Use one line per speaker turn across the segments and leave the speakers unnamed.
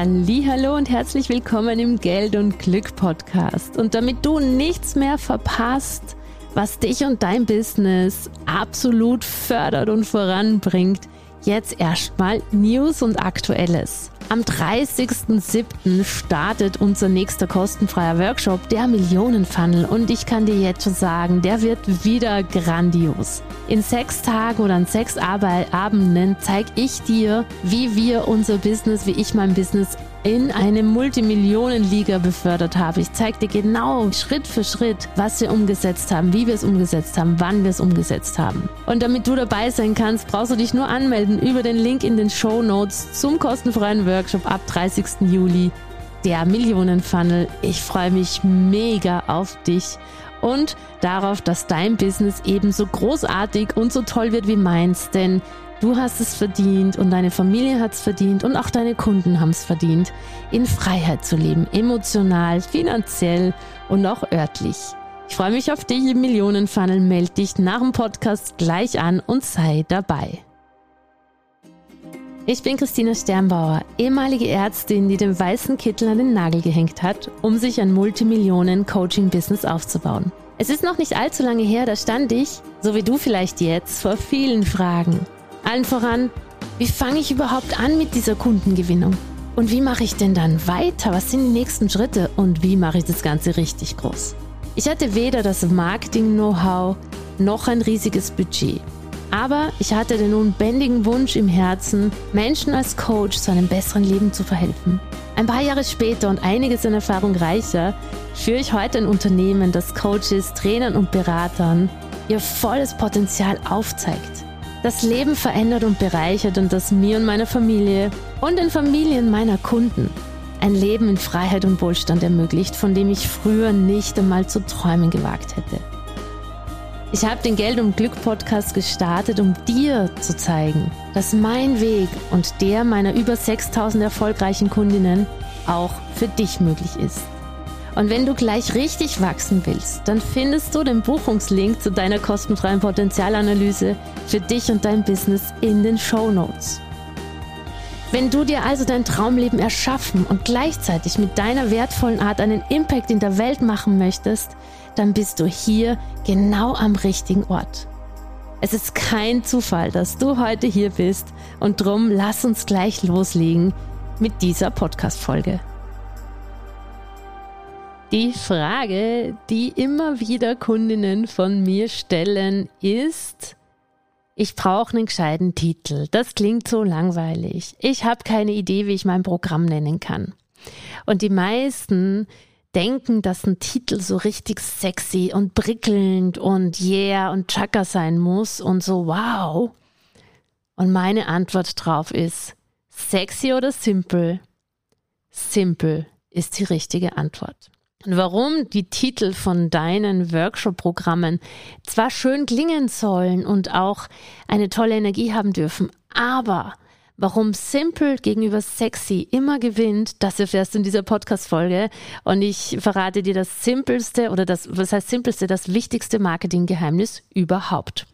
Hallo und herzlich willkommen im Geld und Glück Podcast. Und damit du nichts mehr verpasst, was dich und dein Business absolut fördert und voranbringt, jetzt erstmal News und Aktuelles. Am 30.07. startet unser nächster kostenfreier Workshop, der Millionenfunnel. Und ich kann dir jetzt schon sagen, der wird wieder grandios. In sechs Tagen oder an sechs Abenden zeige ich dir, wie wir unser Business, wie ich mein Business in eine Multimillionenliga befördert habe. Ich zeige dir genau Schritt für Schritt, was wir umgesetzt haben, wie wir es umgesetzt haben, wann wir es umgesetzt haben. Und damit du dabei sein kannst, brauchst du dich nur anmelden über den Link in den Show Notes zum kostenfreien Workshop ab 30. Juli. Der Millionenfunnel. Ich freue mich mega auf dich und darauf, dass dein Business ebenso großartig und so toll wird wie meins, denn Du hast es verdient und deine Familie hat es verdient und auch deine Kunden haben es verdient, in Freiheit zu leben, emotional, finanziell und auch örtlich. Ich freue mich auf dich im Millionenfunnel. Meld dich nach dem Podcast gleich an und sei dabei. Ich bin Christina Sternbauer, ehemalige Ärztin, die den weißen Kittel an den Nagel gehängt hat, um sich ein Multimillionen-Coaching-Business aufzubauen. Es ist noch nicht allzu lange her, da stand ich, so wie du vielleicht jetzt, vor vielen Fragen. Allen voran, wie fange ich überhaupt an mit dieser Kundengewinnung? Und wie mache ich denn dann weiter? Was sind die nächsten Schritte? Und wie mache ich das Ganze richtig groß? Ich hatte weder das Marketing-Know-how noch ein riesiges Budget. Aber ich hatte den unbändigen Wunsch im Herzen, Menschen als Coach zu einem besseren Leben zu verhelfen. Ein paar Jahre später und einiges an Erfahrung reicher, führe ich heute ein Unternehmen, das Coaches, Trainern und Beratern ihr volles Potenzial aufzeigt das Leben verändert und bereichert und das mir und meiner Familie und den Familien meiner Kunden ein Leben in Freiheit und Wohlstand ermöglicht, von dem ich früher nicht einmal zu träumen gewagt hätte. Ich habe den Geld und Glück Podcast gestartet, um dir zu zeigen, dass mein Weg und der meiner über 6000 erfolgreichen Kundinnen auch für dich möglich ist. Und wenn du gleich richtig wachsen willst, dann findest du den Buchungslink zu deiner kostenfreien Potenzialanalyse für dich und dein Business in den Show Notes. Wenn du dir also dein Traumleben erschaffen und gleichzeitig mit deiner wertvollen Art einen Impact in der Welt machen möchtest, dann bist du hier genau am richtigen Ort. Es ist kein Zufall, dass du heute hier bist und drum lass uns gleich loslegen mit dieser Podcast-Folge. Die Frage, die immer wieder Kundinnen von mir stellen, ist, ich brauche einen gescheiten Titel. Das klingt so langweilig. Ich habe keine Idee, wie ich mein Programm nennen kann. Und die meisten denken, dass ein Titel so richtig sexy und prickelnd und yeah und chaka sein muss und so wow. Und meine Antwort drauf ist, sexy oder simpel? Simpel ist die richtige Antwort. Und warum die Titel von deinen Workshop-Programmen zwar schön klingen sollen und auch eine tolle Energie haben dürfen, aber warum Simple gegenüber Sexy immer gewinnt, das erfährst du in dieser Podcast-Folge. Und ich verrate dir das simpelste oder das, was heißt simpelste, das wichtigste Marketinggeheimnis überhaupt.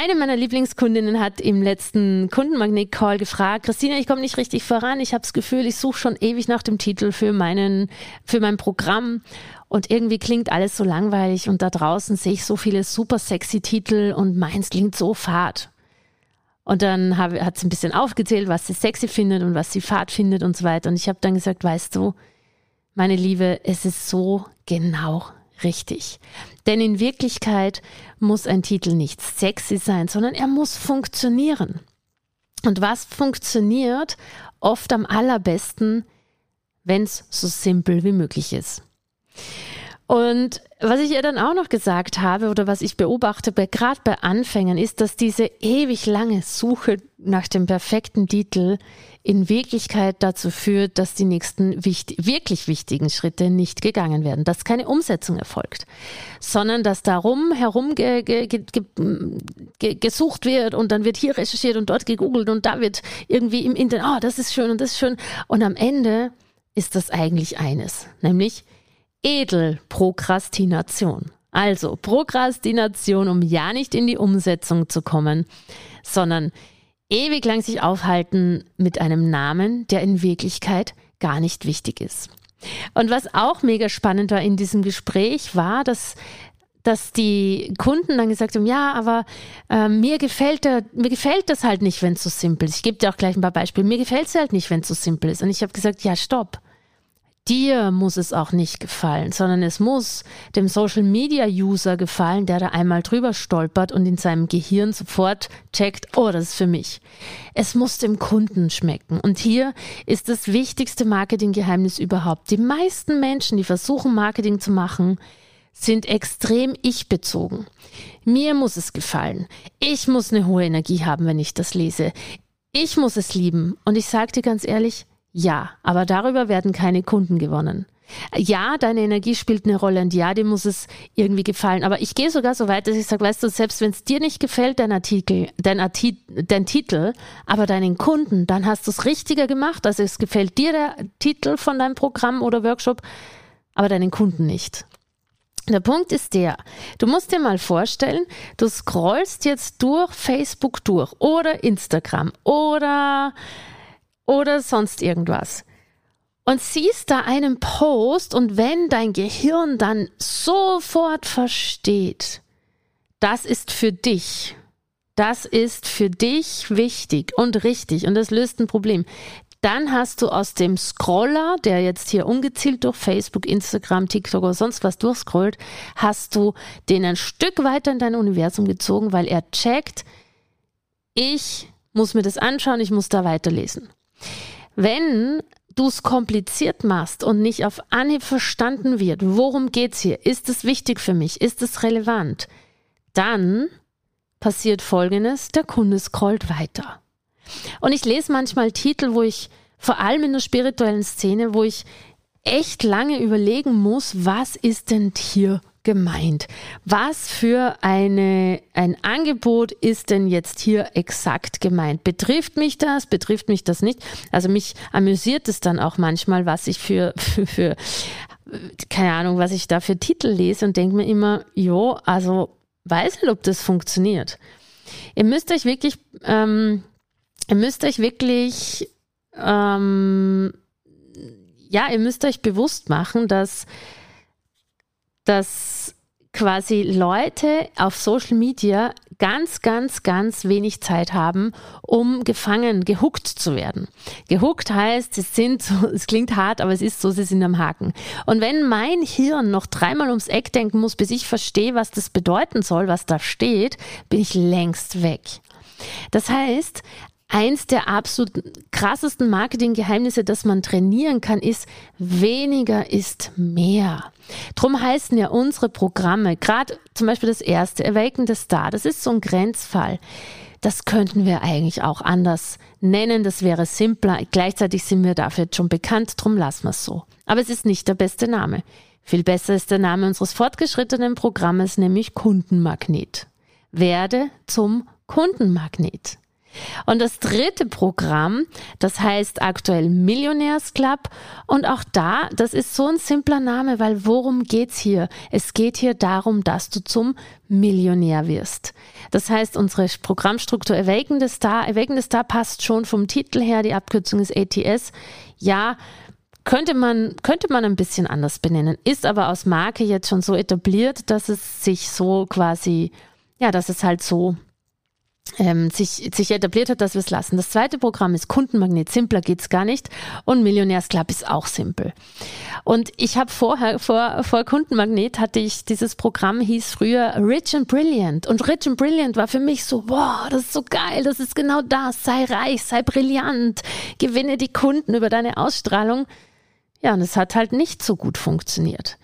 Eine meiner Lieblingskundinnen hat im letzten Kundenmagnet-Call gefragt, Christina, ich komme nicht richtig voran. Ich habe das Gefühl, ich suche schon ewig nach dem Titel für, meinen, für mein Programm. Und irgendwie klingt alles so langweilig und da draußen sehe ich so viele super sexy Titel und meins klingt so fad. Und dann hat sie ein bisschen aufgezählt, was sie sexy findet und was sie fad findet und so weiter. Und ich habe dann gesagt, weißt du, meine Liebe, es ist so genau richtig. Denn in Wirklichkeit muss ein Titel nicht sexy sein, sondern er muss funktionieren. Und was funktioniert oft am allerbesten, wenn es so simpel wie möglich ist. Und was ich ihr dann auch noch gesagt habe oder was ich beobachte, gerade bei Anfängern, ist, dass diese ewig lange Suche nach dem perfekten Titel in Wirklichkeit dazu führt, dass die nächsten wichtig, wirklich wichtigen Schritte nicht gegangen werden, dass keine Umsetzung erfolgt, sondern dass darum herum ge, ge, ge, gesucht wird und dann wird hier recherchiert und dort gegoogelt und da wird irgendwie im Internet, oh, das ist schön und das ist schön. Und am Ende ist das eigentlich eines, nämlich Edelprokrastination. Also Prokrastination, um ja nicht in die Umsetzung zu kommen, sondern ewig lang sich aufhalten mit einem Namen, der in Wirklichkeit gar nicht wichtig ist. Und was auch mega spannend war in diesem Gespräch, war, dass dass die Kunden dann gesagt haben, ja, aber äh, mir gefällt der, mir gefällt das halt nicht, wenn es so simpel ist. Ich gebe dir auch gleich ein paar Beispiele. Mir gefällt es halt nicht, wenn es so simpel ist. Und ich habe gesagt, ja, stopp dir muss es auch nicht gefallen, sondern es muss dem Social Media User gefallen, der da einmal drüber stolpert und in seinem Gehirn sofort checkt, oh, das ist für mich. Es muss dem Kunden schmecken. Und hier ist das wichtigste Marketinggeheimnis überhaupt. Die meisten Menschen, die versuchen, Marketing zu machen, sind extrem ich-bezogen. Mir muss es gefallen. Ich muss eine hohe Energie haben, wenn ich das lese. Ich muss es lieben. Und ich sage dir ganz ehrlich, ja, aber darüber werden keine Kunden gewonnen. Ja, deine Energie spielt eine Rolle und ja, dir muss es irgendwie gefallen. Aber ich gehe sogar so weit, dass ich sage, weißt du, selbst wenn es dir nicht gefällt, dein Artikel, dein, Arti dein Titel, aber deinen Kunden, dann hast du es richtiger gemacht. Also es gefällt dir der Titel von deinem Programm oder Workshop, aber deinen Kunden nicht. Der Punkt ist der, du musst dir mal vorstellen, du scrollst jetzt durch Facebook durch oder Instagram oder oder sonst irgendwas. Und siehst da einen Post und wenn dein Gehirn dann sofort versteht, das ist für dich, das ist für dich wichtig und richtig und das löst ein Problem. Dann hast du aus dem Scroller, der jetzt hier ungezielt durch Facebook, Instagram, TikTok oder sonst was durchscrollt, hast du den ein Stück weiter in dein Universum gezogen, weil er checkt, ich muss mir das anschauen, ich muss da weiterlesen. Wenn du es kompliziert machst und nicht auf Anhieb verstanden wird, worum geht's hier? Ist es wichtig für mich? Ist es relevant? Dann passiert folgendes, der Kunde scrollt weiter. Und ich lese manchmal Titel, wo ich vor allem in der spirituellen Szene, wo ich echt lange überlegen muss, was ist denn hier gemeint? Was für eine, ein Angebot ist denn jetzt hier exakt gemeint? Betrifft mich das? Betrifft mich das nicht? Also mich amüsiert es dann auch manchmal, was ich für, für, für keine Ahnung, was ich da für Titel lese und denke mir immer, jo, also weiß nicht, ob das funktioniert. Ihr müsst euch wirklich, ähm, ihr müsst euch wirklich, ähm, ja, ihr müsst euch bewusst machen, dass, dass quasi Leute auf Social Media ganz, ganz, ganz wenig Zeit haben, um gefangen, gehuckt zu werden. Gehuckt heißt, sie sind es klingt hart, aber es ist so, sie sind am Haken. Und wenn mein Hirn noch dreimal ums Eck denken muss, bis ich verstehe, was das bedeuten soll, was da steht, bin ich längst weg. Das heißt, eins der absolut krassesten Marketinggeheimnisse, das man trainieren kann, ist, weniger ist mehr. Drum heißen ja unsere Programme, gerade zum Beispiel das erste, Awaken the Star, das ist so ein Grenzfall. Das könnten wir eigentlich auch anders nennen, das wäre simpler. Gleichzeitig sind wir dafür jetzt schon bekannt, drum lassen wir es so. Aber es ist nicht der beste Name. Viel besser ist der Name unseres fortgeschrittenen Programmes, nämlich Kundenmagnet. Werde zum Kundenmagnet. Und das dritte Programm, das heißt aktuell Millionärsclub. Und auch da, das ist so ein simpler Name, weil worum geht's hier? Es geht hier darum, dass du zum Millionär wirst. Das heißt, unsere Programmstruktur Awaken the Star, Awaken the Star passt schon vom Titel her, die Abkürzung ist ATS. Ja, könnte man, könnte man ein bisschen anders benennen, ist aber aus Marke jetzt schon so etabliert, dass es sich so quasi, ja, dass es halt so ähm, sich, sich etabliert hat, dass wir es lassen. Das zweite Programm ist Kundenmagnet. Simpler geht's gar nicht. Und Millionärsclub ist auch simpel. Und ich habe vorher, vor, vor Kundenmagnet hatte ich dieses Programm, hieß früher Rich and Brilliant. Und Rich and Brilliant war für mich so, wow, das ist so geil, das ist genau das. Sei reich, sei brillant, gewinne die Kunden über deine Ausstrahlung. Ja, und es hat halt nicht so gut funktioniert.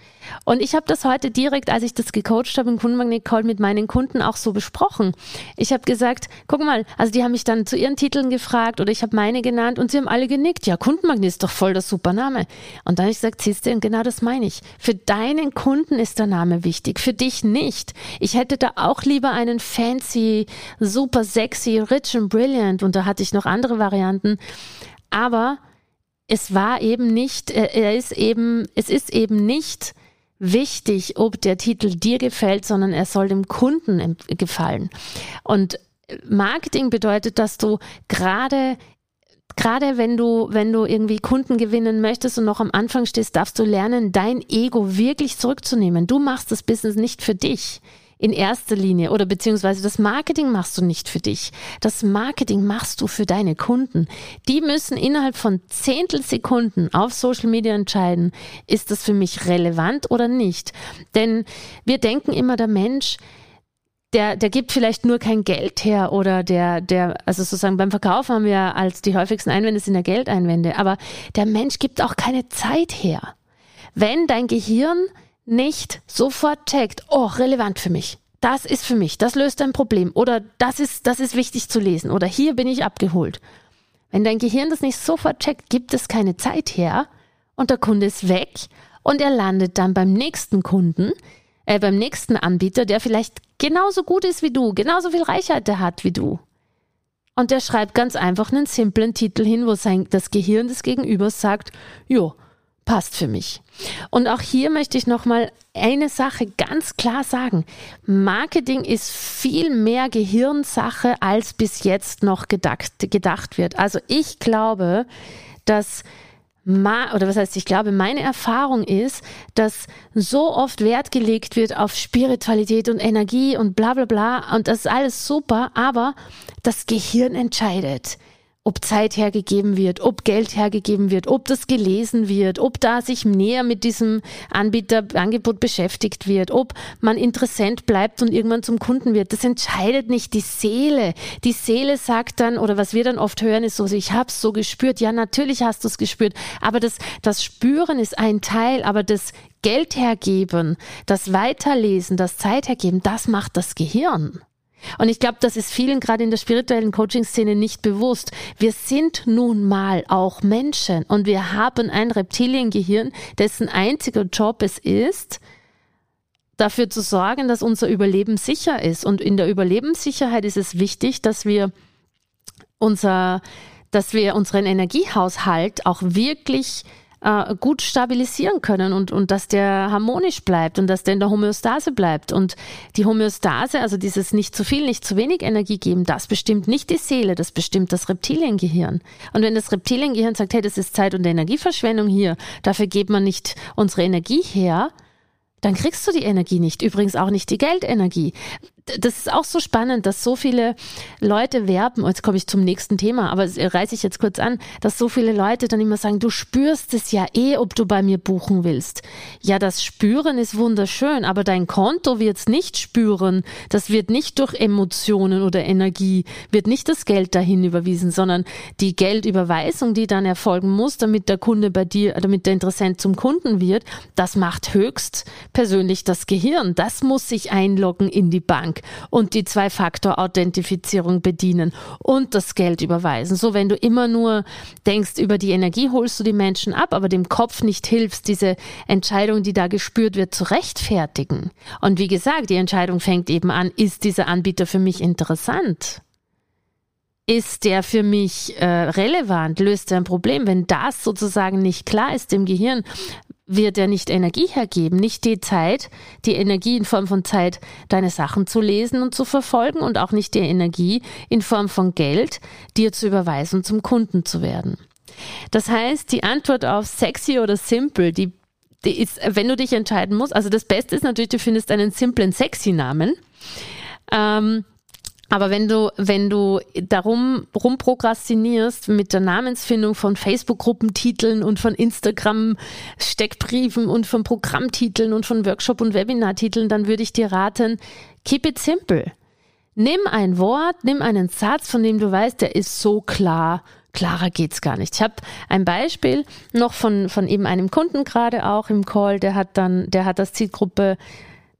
Und ich habe das heute direkt, als ich das gecoacht habe im Kundenmagnet Call mit meinen Kunden auch so besprochen. Ich habe gesagt, guck mal, also die haben mich dann zu ihren Titeln gefragt oder ich habe meine genannt und sie haben alle genickt. Ja, Kundenmagnet ist doch voll der super Name. Und dann habe ich gesagt, siehst du, und genau das meine ich. Für deinen Kunden ist der Name wichtig, für dich nicht. Ich hätte da auch lieber einen fancy, super sexy, rich and brilliant und da hatte ich noch andere Varianten. Aber es war eben nicht, äh, er ist eben, es ist eben nicht wichtig, ob der Titel dir gefällt, sondern er soll dem Kunden gefallen. Und Marketing bedeutet, dass du gerade gerade wenn du, wenn du irgendwie Kunden gewinnen möchtest und noch am Anfang stehst, darfst du lernen, dein Ego wirklich zurückzunehmen. Du machst das Business nicht für dich in erster Linie oder beziehungsweise das Marketing machst du nicht für dich. Das Marketing machst du für deine Kunden. Die müssen innerhalb von Zehntelsekunden auf Social Media entscheiden, ist das für mich relevant oder nicht. Denn wir denken immer, der Mensch, der, der gibt vielleicht nur kein Geld her oder der, der, also sozusagen beim Verkauf haben wir als die häufigsten Einwände sind ja Geldeinwände, aber der Mensch gibt auch keine Zeit her. Wenn dein Gehirn nicht sofort checkt, oh, relevant für mich, das ist für mich, das löst ein Problem oder das ist, das ist wichtig zu lesen oder hier bin ich abgeholt. Wenn dein Gehirn das nicht sofort checkt, gibt es keine Zeit her und der Kunde ist weg und er landet dann beim nächsten Kunden, äh, beim nächsten Anbieter, der vielleicht genauso gut ist wie du, genauso viel Reichweite hat wie du. Und der schreibt ganz einfach einen simplen Titel hin, wo sein, das Gehirn des Gegenübers sagt, jo, passt für mich. Und auch hier möchte ich nochmal eine Sache ganz klar sagen. Marketing ist viel mehr Gehirnsache, als bis jetzt noch gedacht, gedacht wird. Also ich glaube, dass oder was heißt, ich glaube, meine Erfahrung ist, dass so oft Wert gelegt wird auf Spiritualität und Energie und bla bla bla und das ist alles super, aber das Gehirn entscheidet ob Zeit hergegeben wird, ob Geld hergegeben wird, ob das gelesen wird, ob da sich näher mit diesem Anbieter, Angebot beschäftigt wird, ob man Interessent bleibt und irgendwann zum Kunden wird. Das entscheidet nicht die Seele. Die Seele sagt dann, oder was wir dann oft hören, ist so, ich hab's so gespürt. Ja, natürlich hast du es gespürt. Aber das, das Spüren ist ein Teil, aber das Geld hergeben, das Weiterlesen, das Zeit hergeben, das macht das Gehirn. Und ich glaube, das ist vielen gerade in der spirituellen Coaching-Szene nicht bewusst. Wir sind nun mal auch Menschen und wir haben ein Reptiliengehirn, dessen einziger Job es ist, dafür zu sorgen, dass unser Überleben sicher ist. Und in der Überlebenssicherheit ist es wichtig, dass wir unser, dass wir unseren Energiehaushalt auch wirklich äh, gut stabilisieren können und, und dass der harmonisch bleibt und dass der in der Homöostase bleibt. Und die Homöostase, also dieses nicht zu viel, nicht zu wenig Energie geben, das bestimmt nicht die Seele, das bestimmt das Reptiliengehirn. Und wenn das Reptiliengehirn sagt, hey, das ist Zeit- und Energieverschwendung hier, dafür gibt man nicht unsere Energie her, dann kriegst du die Energie nicht. Übrigens auch nicht die Geldenergie das ist auch so spannend, dass so viele Leute werben, jetzt komme ich zum nächsten Thema, aber reiße ich jetzt kurz an, dass so viele Leute dann immer sagen, du spürst es ja eh, ob du bei mir buchen willst. Ja, das Spüren ist wunderschön, aber dein Konto wird es nicht spüren. Das wird nicht durch Emotionen oder Energie, wird nicht das Geld dahin überwiesen, sondern die Geldüberweisung, die dann erfolgen muss, damit der Kunde bei dir, damit der Interessent zum Kunden wird, das macht höchst persönlich das Gehirn. Das muss sich einloggen in die Bank. Bank und die Zwei-Faktor-Authentifizierung bedienen und das Geld überweisen. So, wenn du immer nur denkst, über die Energie holst du die Menschen ab, aber dem Kopf nicht hilfst, diese Entscheidung, die da gespürt wird, zu rechtfertigen. Und wie gesagt, die Entscheidung fängt eben an, ist dieser Anbieter für mich interessant? ist der für mich äh, relevant? Löst er ein Problem? Wenn das sozusagen nicht klar ist im Gehirn, wird er nicht Energie hergeben, nicht die Zeit, die Energie in Form von Zeit, deine Sachen zu lesen und zu verfolgen und auch nicht die Energie in Form von Geld, dir zu überweisen und zum Kunden zu werden. Das heißt, die Antwort auf sexy oder simple, die, die ist, wenn du dich entscheiden musst, also das Beste ist natürlich, du findest einen simplen sexy Namen. Ähm, aber wenn du, wenn du darum rumprokrastinierst mit der Namensfindung von Facebook-Gruppentiteln und von Instagram-Steckbriefen und von Programmtiteln und von Workshop- und Webinartiteln, dann würde ich dir raten, keep it simple. Nimm ein Wort, nimm einen Satz, von dem du weißt, der ist so klar. Klarer geht's gar nicht. Ich habe ein Beispiel noch von, von eben einem Kunden gerade auch im Call, der hat dann, der hat das Zielgruppe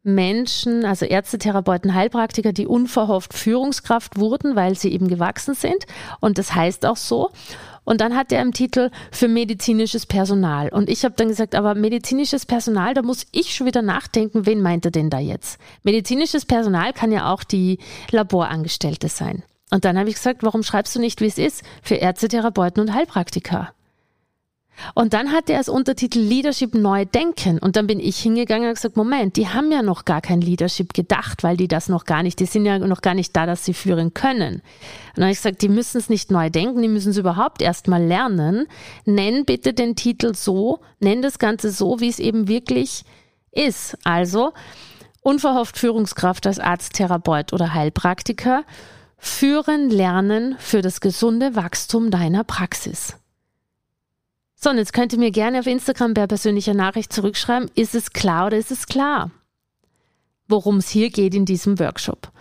Menschen, also Ärzte, Therapeuten, Heilpraktiker, die unverhofft Führungskraft wurden, weil sie eben gewachsen sind. Und das heißt auch so. Und dann hat er im Titel für medizinisches Personal. Und ich habe dann gesagt, aber medizinisches Personal, da muss ich schon wieder nachdenken, wen meint er denn da jetzt? Medizinisches Personal kann ja auch die Laborangestellte sein. Und dann habe ich gesagt, warum schreibst du nicht, wie es ist, für Ärzte, Therapeuten und Heilpraktiker? Und dann hat er als Untertitel Leadership neu denken. Und dann bin ich hingegangen und gesagt, Moment, die haben ja noch gar kein Leadership gedacht, weil die das noch gar nicht, die sind ja noch gar nicht da, dass sie führen können. Und dann habe ich gesagt, die müssen es nicht neu denken, die müssen es überhaupt erstmal lernen. Nenn bitte den Titel so, nenn das Ganze so, wie es eben wirklich ist. Also, unverhofft Führungskraft als Arzt, Therapeut oder Heilpraktiker. Führen, lernen für das gesunde Wachstum deiner Praxis. So, und jetzt könnt ihr mir gerne auf Instagram per persönlicher Nachricht zurückschreiben, ist es klar oder ist es klar, worum es hier geht in diesem Workshop.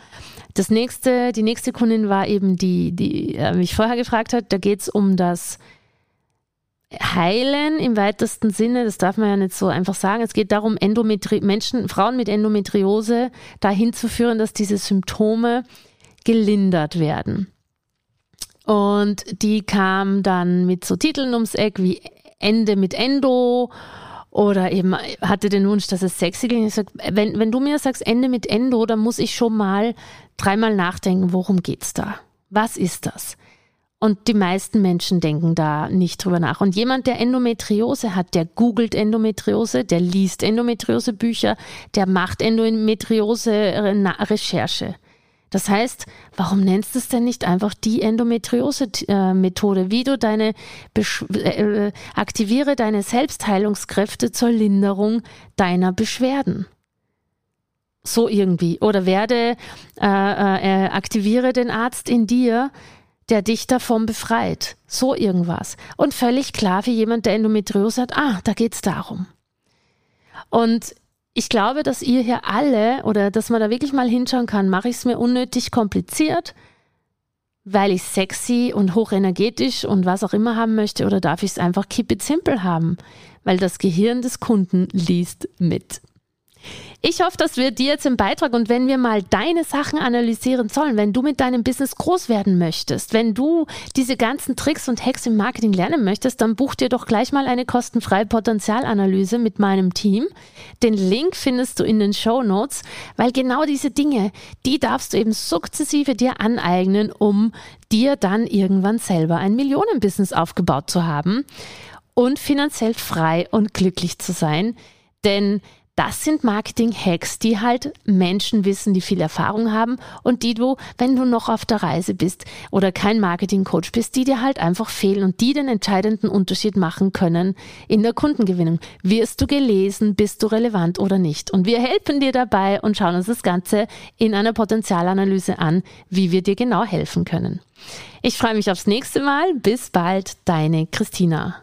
Das nächste, die nächste Kundin war eben die, die äh, mich vorher gefragt hat, da geht es um das Heilen im weitesten Sinne, das darf man ja nicht so einfach sagen. Es geht darum, Endometri Menschen, Frauen mit Endometriose dahin zu führen, dass diese Symptome gelindert werden. Und die kam dann mit so Titeln ums Eck wie Ende mit Endo oder eben hatte den Wunsch, dass es sexy ging. Ich sag, wenn, wenn du mir sagst Ende mit Endo, dann muss ich schon mal dreimal nachdenken, worum geht's da? Was ist das? Und die meisten Menschen denken da nicht drüber nach. Und jemand, der Endometriose hat, der googelt Endometriose, der liest Endometriose-Bücher, der macht Endometriose-Recherche. Das heißt, warum nennst du es denn nicht einfach die Endometriose-Methode, wie du deine Besch äh, aktiviere deine Selbstheilungskräfte zur Linderung deiner Beschwerden? So irgendwie. Oder werde, äh, äh, aktiviere den Arzt in dir, der dich davon befreit. So irgendwas. Und völlig klar für jemand, der Endometriose hat, ah, da geht's darum. Und ich glaube, dass ihr hier alle oder dass man da wirklich mal hinschauen kann, mache ich es mir unnötig kompliziert, weil ich sexy und hochenergetisch und was auch immer haben möchte oder darf ich es einfach keep it simple haben, weil das Gehirn des Kunden liest mit. Ich hoffe, das wird dir jetzt im Beitrag und wenn wir mal deine Sachen analysieren sollen, wenn du mit deinem Business groß werden möchtest, wenn du diese ganzen Tricks und Hacks im Marketing lernen möchtest, dann buch dir doch gleich mal eine kostenfreie Potenzialanalyse mit meinem Team. Den Link findest du in den Show Notes, weil genau diese Dinge, die darfst du eben sukzessive dir aneignen, um dir dann irgendwann selber ein Millionenbusiness aufgebaut zu haben und finanziell frei und glücklich zu sein. Denn das sind Marketing-Hacks, die halt Menschen wissen, die viel Erfahrung haben und die du, wenn du noch auf der Reise bist oder kein Marketing-Coach bist, die dir halt einfach fehlen und die den entscheidenden Unterschied machen können in der Kundengewinnung. Wirst du gelesen, bist du relevant oder nicht? Und wir helfen dir dabei und schauen uns das Ganze in einer Potenzialanalyse an, wie wir dir genau helfen können. Ich freue mich aufs nächste Mal. Bis bald, deine Christina.